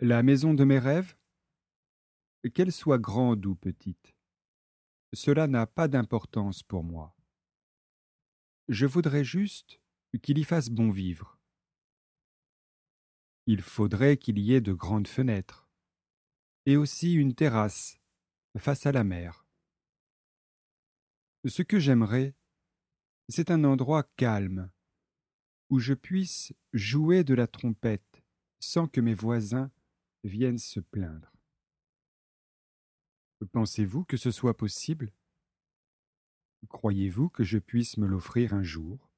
La maison de mes rêves? Qu'elle soit grande ou petite, cela n'a pas d'importance pour moi. Je voudrais juste qu'il y fasse bon vivre. Il faudrait qu'il y ait de grandes fenêtres, et aussi une terrasse face à la mer. Ce que j'aimerais, c'est un endroit calme, où je puisse jouer de la trompette sans que mes voisins viennent se plaindre. Pensez-vous que ce soit possible? Croyez-vous que je puisse me l'offrir un jour?